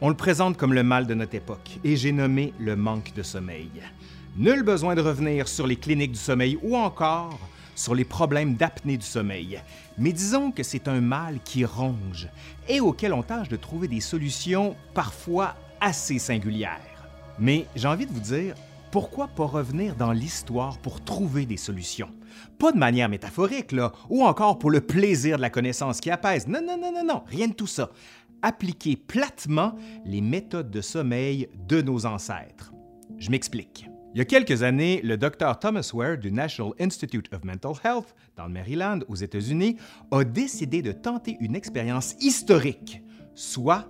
On le présente comme le mal de notre époque et j'ai nommé le manque de sommeil. Nul besoin de revenir sur les cliniques du sommeil ou encore sur les problèmes d'apnée du sommeil. Mais disons que c'est un mal qui ronge et auquel on tâche de trouver des solutions parfois assez singulières. Mais j'ai envie de vous dire, pourquoi pas revenir dans l'histoire pour trouver des solutions? Pas de manière métaphorique, là, ou encore pour le plaisir de la connaissance qui apaise. Non, non, non, non, non, rien de tout ça. Appliquer platement les méthodes de sommeil de nos ancêtres. Je m'explique. Il y a quelques années, le docteur Thomas Ware du National Institute of Mental Health, dans le Maryland, aux États-Unis, a décidé de tenter une expérience historique, soit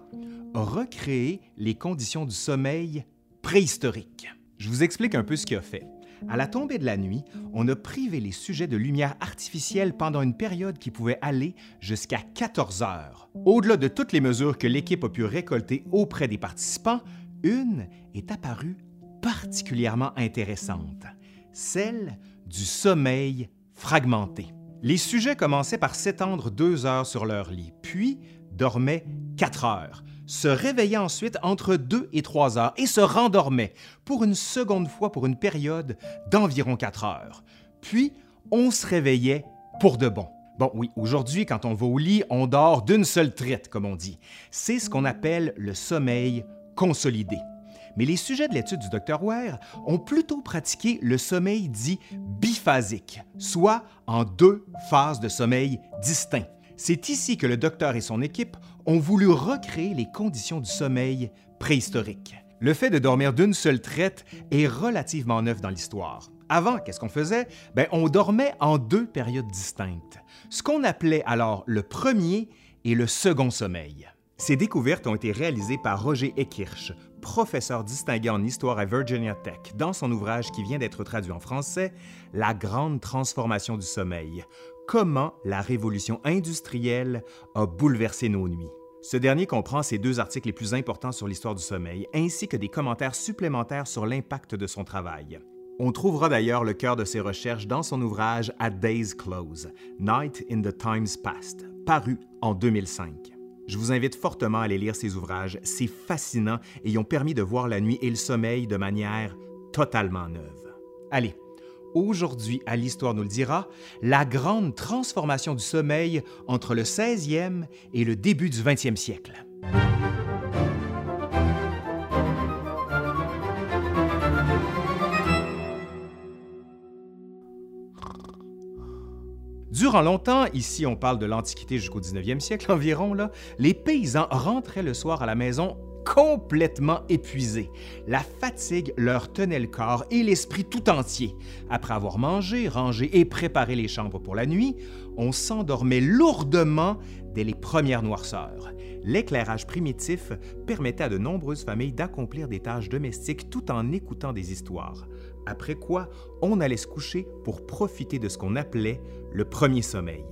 recréer les conditions du sommeil préhistorique. Je vous explique un peu ce qu'il a fait. À la tombée de la nuit, on a privé les sujets de lumière artificielle pendant une période qui pouvait aller jusqu'à 14 heures. Au-delà de toutes les mesures que l'équipe a pu récolter auprès des participants, une est apparue particulièrement intéressante, celle du sommeil fragmenté. Les sujets commençaient par s'étendre deux heures sur leur lit, puis dormaient quatre heures, se réveillaient ensuite entre deux et trois heures et se rendormaient pour une seconde fois pour une période d'environ quatre heures. Puis, on se réveillait pour de bon. Bon, oui, aujourd'hui, quand on va au lit, on dort d'une seule traite, comme on dit. C'est ce qu'on appelle le sommeil consolidé mais les sujets de l'étude du Dr Ware ont plutôt pratiqué le sommeil dit biphasique, soit en deux phases de sommeil distincts. C'est ici que le docteur et son équipe ont voulu recréer les conditions du sommeil préhistorique. Le fait de dormir d'une seule traite est relativement neuf dans l'histoire. Avant, qu'est-ce qu'on faisait? Ben, on dormait en deux périodes distinctes, ce qu'on appelait alors le premier et le second sommeil. Ces découvertes ont été réalisées par Roger Ekirch, professeur distingué en histoire à Virginia Tech, dans son ouvrage qui vient d'être traduit en français, La grande transformation du sommeil. Comment la révolution industrielle a bouleversé nos nuits. Ce dernier comprend ses deux articles les plus importants sur l'histoire du sommeil, ainsi que des commentaires supplémentaires sur l'impact de son travail. On trouvera d'ailleurs le cœur de ses recherches dans son ouvrage At Day's Close, Night in the Times Past, paru en 2005. Je vous invite fortement à aller lire ces ouvrages. C'est fascinant et ils ont permis de voir la nuit et le sommeil de manière totalement neuve. Allez, aujourd'hui, à l'Histoire nous le dira, la grande transformation du sommeil entre le 16e et le début du 20e siècle. Durant longtemps, ici on parle de l'Antiquité jusqu'au 19e siècle environ, les paysans rentraient le soir à la maison complètement épuisés. La fatigue leur tenait le corps et l'esprit tout entier. Après avoir mangé, rangé et préparé les chambres pour la nuit, on s'endormait lourdement dès les premières noirceurs. L'éclairage primitif permettait à de nombreuses familles d'accomplir des tâches domestiques tout en écoutant des histoires après quoi on allait se coucher pour profiter de ce qu'on appelait le premier sommeil.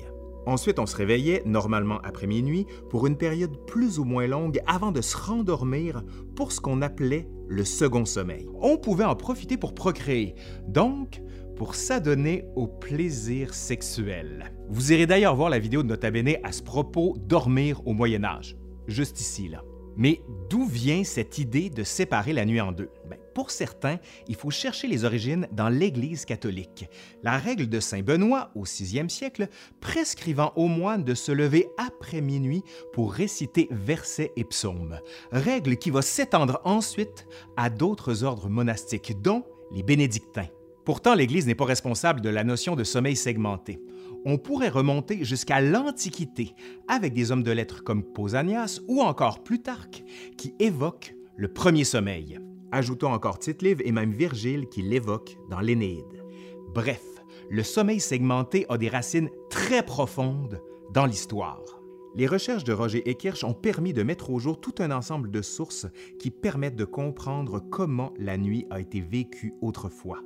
Ensuite, on se réveillait, normalement après minuit, pour une période plus ou moins longue avant de se rendormir pour ce qu'on appelait le second sommeil. On pouvait en profiter pour procréer, donc pour s'adonner au plaisir sexuel. Vous irez d'ailleurs voir la vidéo de Nota Bene à ce propos, Dormir au Moyen Âge, juste ici là. Mais d'où vient cette idée de séparer la nuit en deux? Pour certains, il faut chercher les origines dans l'Église catholique. La règle de Saint Benoît au VIe siècle prescrivant aux moines de se lever après minuit pour réciter versets et psaumes. Règle qui va s'étendre ensuite à d'autres ordres monastiques, dont les bénédictins. Pourtant, l'Église n'est pas responsable de la notion de sommeil segmenté. On pourrait remonter jusqu'à l'Antiquité avec des hommes de lettres comme Pausanias ou encore Plutarque qui évoquent le premier sommeil. Ajoutons encore tite et même Virgile qui l'évoque dans l'Énéide. Bref, le sommeil segmenté a des racines très profondes dans l'histoire. Les recherches de Roger Ekirch ont permis de mettre au jour tout un ensemble de sources qui permettent de comprendre comment la nuit a été vécue autrefois.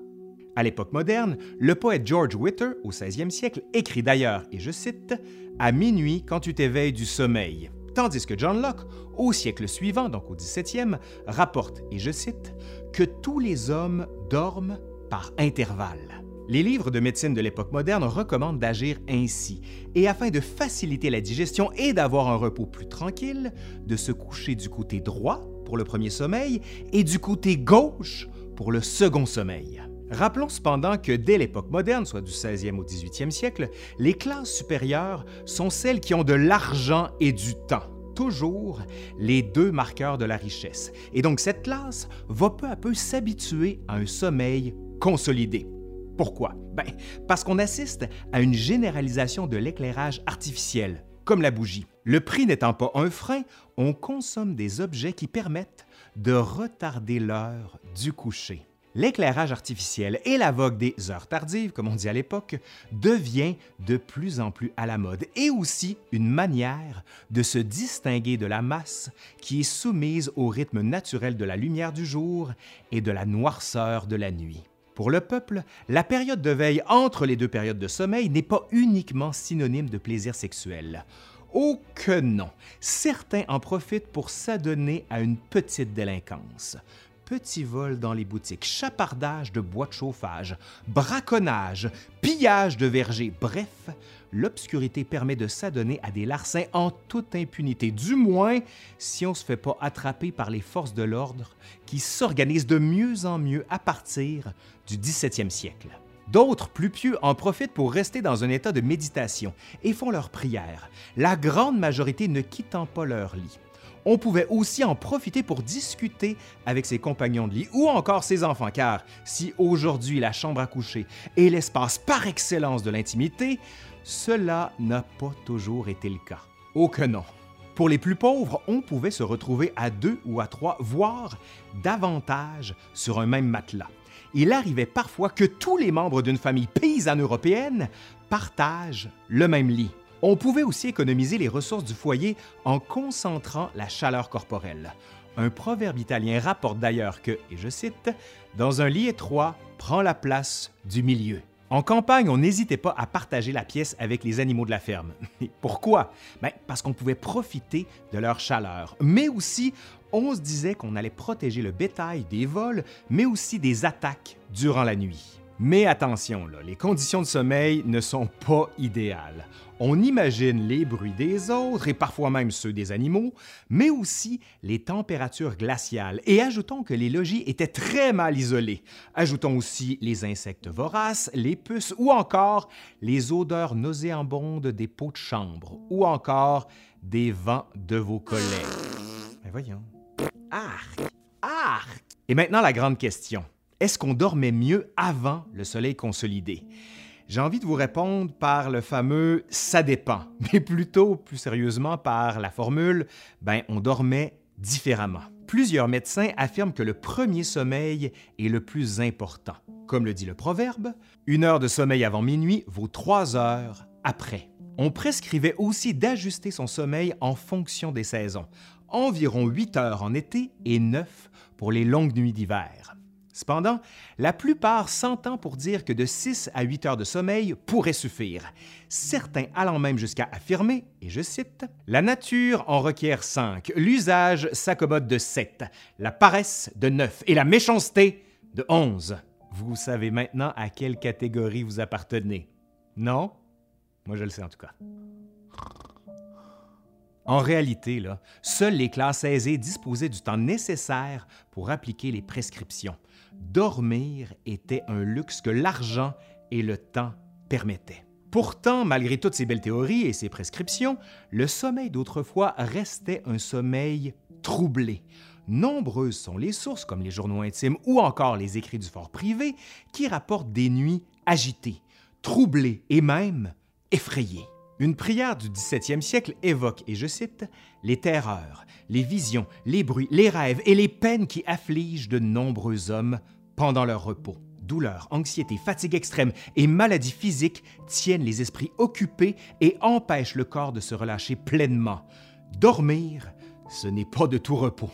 À l'époque moderne, le poète George Whitter, au 16e siècle, écrit d'ailleurs, et je cite, À minuit quand tu t'éveilles du sommeil. Tandis que John Locke, au siècle suivant, donc au 17e, rapporte, et je cite, que tous les hommes dorment par intervalles. Les livres de médecine de l'époque moderne recommandent d'agir ainsi, et afin de faciliter la digestion et d'avoir un repos plus tranquille, de se coucher du côté droit pour le premier sommeil et du côté gauche pour le second sommeil. Rappelons cependant que dès l'époque moderne, soit du 16e au 18e siècle, les classes supérieures sont celles qui ont de l'argent et du temps toujours les deux marqueurs de la richesse. Et donc cette classe va peu à peu s'habituer à un sommeil consolidé. Pourquoi? Ben, parce qu'on assiste à une généralisation de l'éclairage artificiel, comme la bougie. Le prix n'étant pas un frein, on consomme des objets qui permettent de retarder l'heure du coucher. L'éclairage artificiel et la vogue des heures tardives, comme on dit à l'époque, devient de plus en plus à la mode et aussi une manière de se distinguer de la masse qui est soumise au rythme naturel de la lumière du jour et de la noirceur de la nuit. Pour le peuple, la période de veille entre les deux périodes de sommeil n'est pas uniquement synonyme de plaisir sexuel. Oh que non! Certains en profitent pour s'adonner à une petite délinquance. Petits vols dans les boutiques, chapardage de bois de chauffage, braconnage, pillage de vergers, bref, l'obscurité permet de s'adonner à des larcins en toute impunité, du moins si on ne se fait pas attraper par les forces de l'ordre qui s'organisent de mieux en mieux à partir du 17e siècle. D'autres, plus pieux, en profitent pour rester dans un état de méditation et font leurs prières, la grande majorité ne quittant pas leur lit. On pouvait aussi en profiter pour discuter avec ses compagnons de lit ou encore ses enfants, car si aujourd'hui la chambre à coucher est l'espace par excellence de l'intimité, cela n'a pas toujours été le cas. Oh que non! Pour les plus pauvres, on pouvait se retrouver à deux ou à trois, voire davantage sur un même matelas. Il arrivait parfois que tous les membres d'une famille paysanne européenne partagent le même lit. On pouvait aussi économiser les ressources du foyer en concentrant la chaleur corporelle. Un proverbe italien rapporte d'ailleurs que, et je cite, Dans un lit étroit, prend la place du milieu. En campagne, on n'hésitait pas à partager la pièce avec les animaux de la ferme. pourquoi? Ben, parce qu'on pouvait profiter de leur chaleur, mais aussi on se disait qu'on allait protéger le bétail des vols, mais aussi des attaques durant la nuit. Mais attention, les conditions de sommeil ne sont pas idéales. On imagine les bruits des autres et parfois même ceux des animaux, mais aussi les températures glaciales. Et ajoutons que les logis étaient très mal isolés. Ajoutons aussi les insectes voraces, les puces ou encore les odeurs nauséabondes des pots de chambre ou encore des vents de vos collègues. Mais voyons. Arc! Arc! Et maintenant la grande question est-ce qu'on dormait mieux avant le soleil consolidé? J'ai envie de vous répondre par le fameux ça dépend, mais plutôt plus sérieusement par la formule ben on dormait différemment. Plusieurs médecins affirment que le premier sommeil est le plus important. Comme le dit le proverbe, une heure de sommeil avant minuit vaut trois heures après. On prescrivait aussi d'ajuster son sommeil en fonction des saisons, environ 8 heures en été et 9 pour les longues nuits d'hiver. Cependant, la plupart s'entendent pour dire que de 6 à 8 heures de sommeil pourrait suffire, certains allant même jusqu'à affirmer, et je cite, La nature en requiert 5, l'usage s'accommode de 7, la paresse de 9 et la méchanceté de 11. Vous savez maintenant à quelle catégorie vous appartenez. Non? Moi, je le sais en tout cas. En réalité, là, seules les classes aisées disposaient du temps nécessaire pour appliquer les prescriptions. Dormir était un luxe que l'argent et le temps permettaient. Pourtant, malgré toutes ces belles théories et ces prescriptions, le sommeil d'autrefois restait un sommeil troublé. Nombreuses sont les sources, comme les journaux intimes ou encore les écrits du fort privé, qui rapportent des nuits agitées, troublées et même effrayées. Une prière du 17e siècle évoque, et je cite, les terreurs, les visions, les bruits, les rêves et les peines qui affligent de nombreux hommes pendant leur repos. Douleur, anxiété, fatigue extrême et maladie physique tiennent les esprits occupés et empêchent le corps de se relâcher pleinement. Dormir, ce n'est pas de tout repos.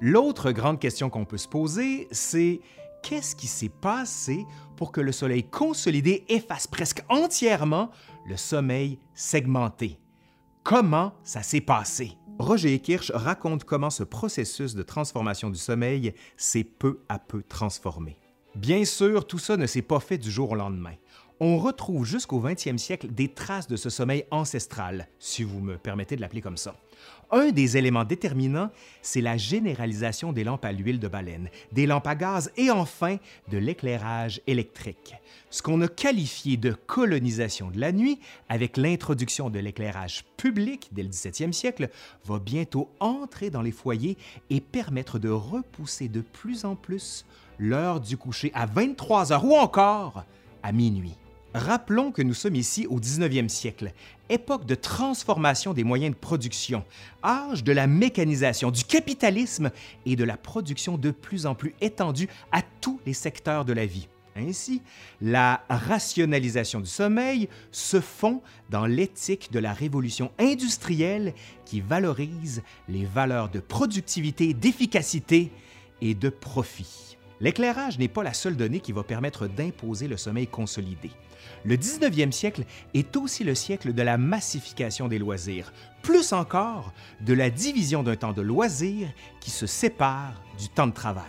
L'autre grande question qu'on peut se poser, c'est qu'est-ce qui s'est passé pour que le soleil consolidé efface presque entièrement le sommeil segmenté? Comment ça s'est passé? Roger Kirsch raconte comment ce processus de transformation du sommeil s'est peu à peu transformé. Bien sûr, tout ça ne s'est pas fait du jour au lendemain. On retrouve jusqu'au 20e siècle des traces de ce sommeil ancestral, si vous me permettez de l'appeler comme ça. Un des éléments déterminants, c'est la généralisation des lampes à l'huile de baleine, des lampes à gaz et enfin de l'éclairage électrique. Ce qu'on a qualifié de colonisation de la nuit avec l'introduction de l'éclairage public dès le 17e siècle va bientôt entrer dans les foyers et permettre de repousser de plus en plus l'heure du coucher à 23 heures ou encore à minuit. Rappelons que nous sommes ici au 19e siècle, époque de transformation des moyens de production, âge de la mécanisation, du capitalisme et de la production de plus en plus étendue à tous les secteurs de la vie. Ainsi, la rationalisation du sommeil se fond dans l'éthique de la révolution industrielle qui valorise les valeurs de productivité, d'efficacité et de profit. L'éclairage n'est pas la seule donnée qui va permettre d'imposer le sommeil consolidé. Le 19e siècle est aussi le siècle de la massification des loisirs, plus encore de la division d'un temps de loisir qui se sépare du temps de travail.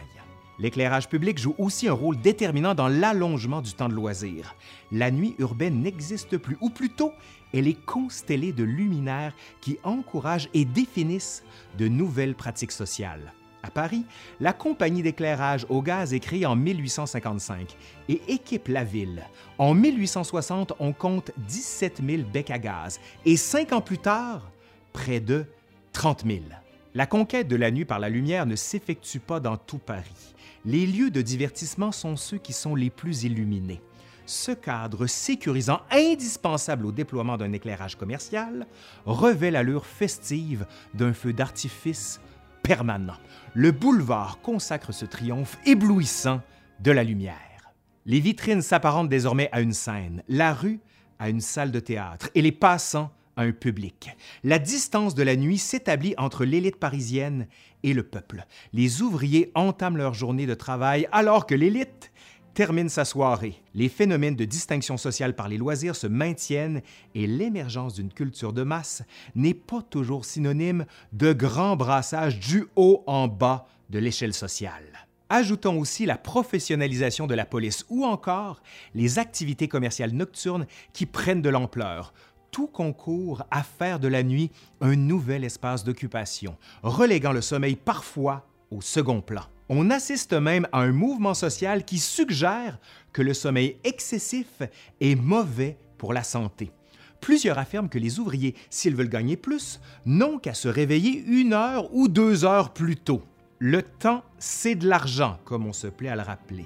L'éclairage public joue aussi un rôle déterminant dans l'allongement du temps de loisir. La nuit urbaine n'existe plus, ou plutôt, elle est constellée de luminaires qui encouragent et définissent de nouvelles pratiques sociales. À Paris, la compagnie d'éclairage au gaz est créée en 1855 et équipe la ville. En 1860, on compte 17 000 becs à gaz et cinq ans plus tard, près de 30 000. La conquête de la nuit par la lumière ne s'effectue pas dans tout Paris. Les lieux de divertissement sont ceux qui sont les plus illuminés. Ce cadre sécurisant indispensable au déploiement d'un éclairage commercial revêt l'allure festive d'un feu d'artifice permanent. Le boulevard consacre ce triomphe éblouissant de la lumière. Les vitrines s'apparentent désormais à une scène, la rue à une salle de théâtre et les passants à un public. La distance de la nuit s'établit entre l'élite parisienne et le peuple. Les ouvriers entament leur journée de travail alors que l'élite termine sa soirée. Les phénomènes de distinction sociale par les loisirs se maintiennent et l'émergence d'une culture de masse n'est pas toujours synonyme de grand brassage du haut en bas de l'échelle sociale. Ajoutons aussi la professionnalisation de la police ou encore les activités commerciales nocturnes qui prennent de l'ampleur. Tout concourt à faire de la nuit un nouvel espace d'occupation, reléguant le sommeil parfois au second plan. On assiste même à un mouvement social qui suggère que le sommeil excessif est mauvais pour la santé. Plusieurs affirment que les ouvriers, s'ils veulent gagner plus, n'ont qu'à se réveiller une heure ou deux heures plus tôt. Le temps, c'est de l'argent, comme on se plaît à le rappeler,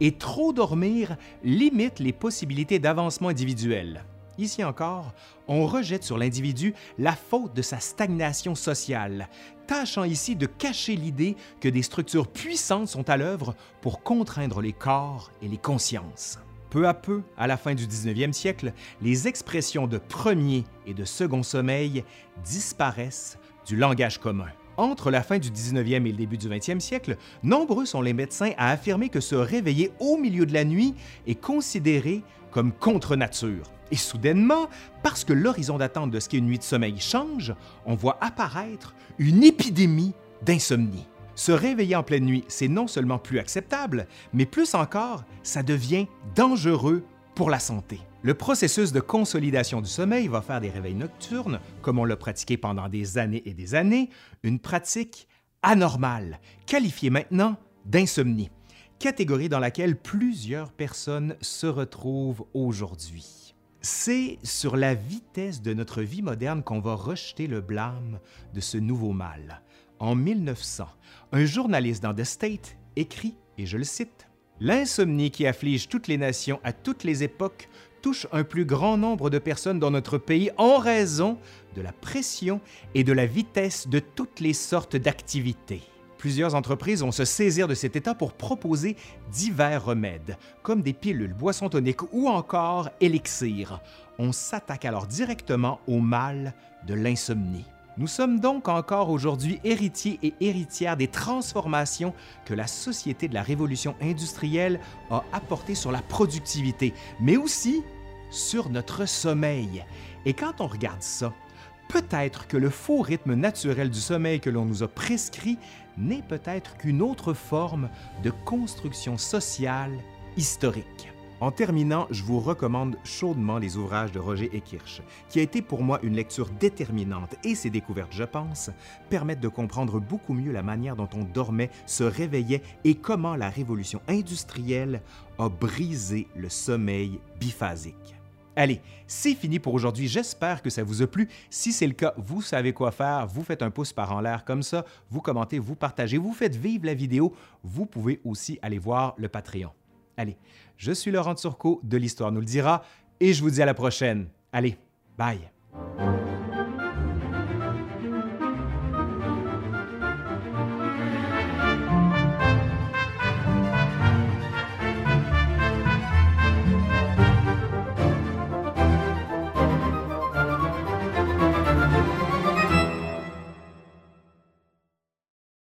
et trop dormir limite les possibilités d'avancement individuel. Ici encore, on rejette sur l'individu la faute de sa stagnation sociale, tâchant ici de cacher l'idée que des structures puissantes sont à l'œuvre pour contraindre les corps et les consciences. Peu à peu, à la fin du 19e siècle, les expressions de premier et de second sommeil disparaissent du langage commun. Entre la fin du 19e et le début du 20e siècle, nombreux sont les médecins à affirmer que se réveiller au milieu de la nuit est considéré comme contre nature. Et soudainement, parce que l'horizon d'attente de ce qu'est une nuit de sommeil change, on voit apparaître une épidémie d'insomnie. Se réveiller en pleine nuit, c'est non seulement plus acceptable, mais plus encore, ça devient dangereux pour la santé. Le processus de consolidation du sommeil va faire des réveils nocturnes, comme on l'a pratiqué pendant des années et des années, une pratique anormale, qualifiée maintenant d'insomnie, catégorie dans laquelle plusieurs personnes se retrouvent aujourd'hui. C'est sur la vitesse de notre vie moderne qu'on va rejeter le blâme de ce nouveau mal. En 1900, un journaliste dans The State écrit, et je le cite, L'insomnie qui afflige toutes les nations à toutes les époques touche un plus grand nombre de personnes dans notre pays en raison de la pression et de la vitesse de toutes les sortes d'activités. Plusieurs entreprises vont se saisir de cet état pour proposer divers remèdes, comme des pilules, boissons toniques ou encore élixirs. On s'attaque alors directement au mal de l'insomnie. Nous sommes donc encore aujourd'hui héritiers et héritières des transformations que la société de la révolution industrielle a apportées sur la productivité, mais aussi sur notre sommeil. Et quand on regarde ça, Peut-être que le faux rythme naturel du sommeil que l'on nous a prescrit n'est peut-être qu'une autre forme de construction sociale historique. En terminant, je vous recommande chaudement les ouvrages de Roger Ekirch, qui a été pour moi une lecture déterminante et ses découvertes, je pense, permettent de comprendre beaucoup mieux la manière dont on dormait, se réveillait et comment la révolution industrielle a brisé le sommeil biphasique. Allez, c'est fini pour aujourd'hui. J'espère que ça vous a plu. Si c'est le cas, vous savez quoi faire. Vous faites un pouce par en l'air comme ça, vous commentez, vous partagez, vous faites vivre la vidéo. Vous pouvez aussi aller voir le Patreon. Allez, je suis Laurent Turcot de l'Histoire nous le dira et je vous dis à la prochaine. Allez, bye!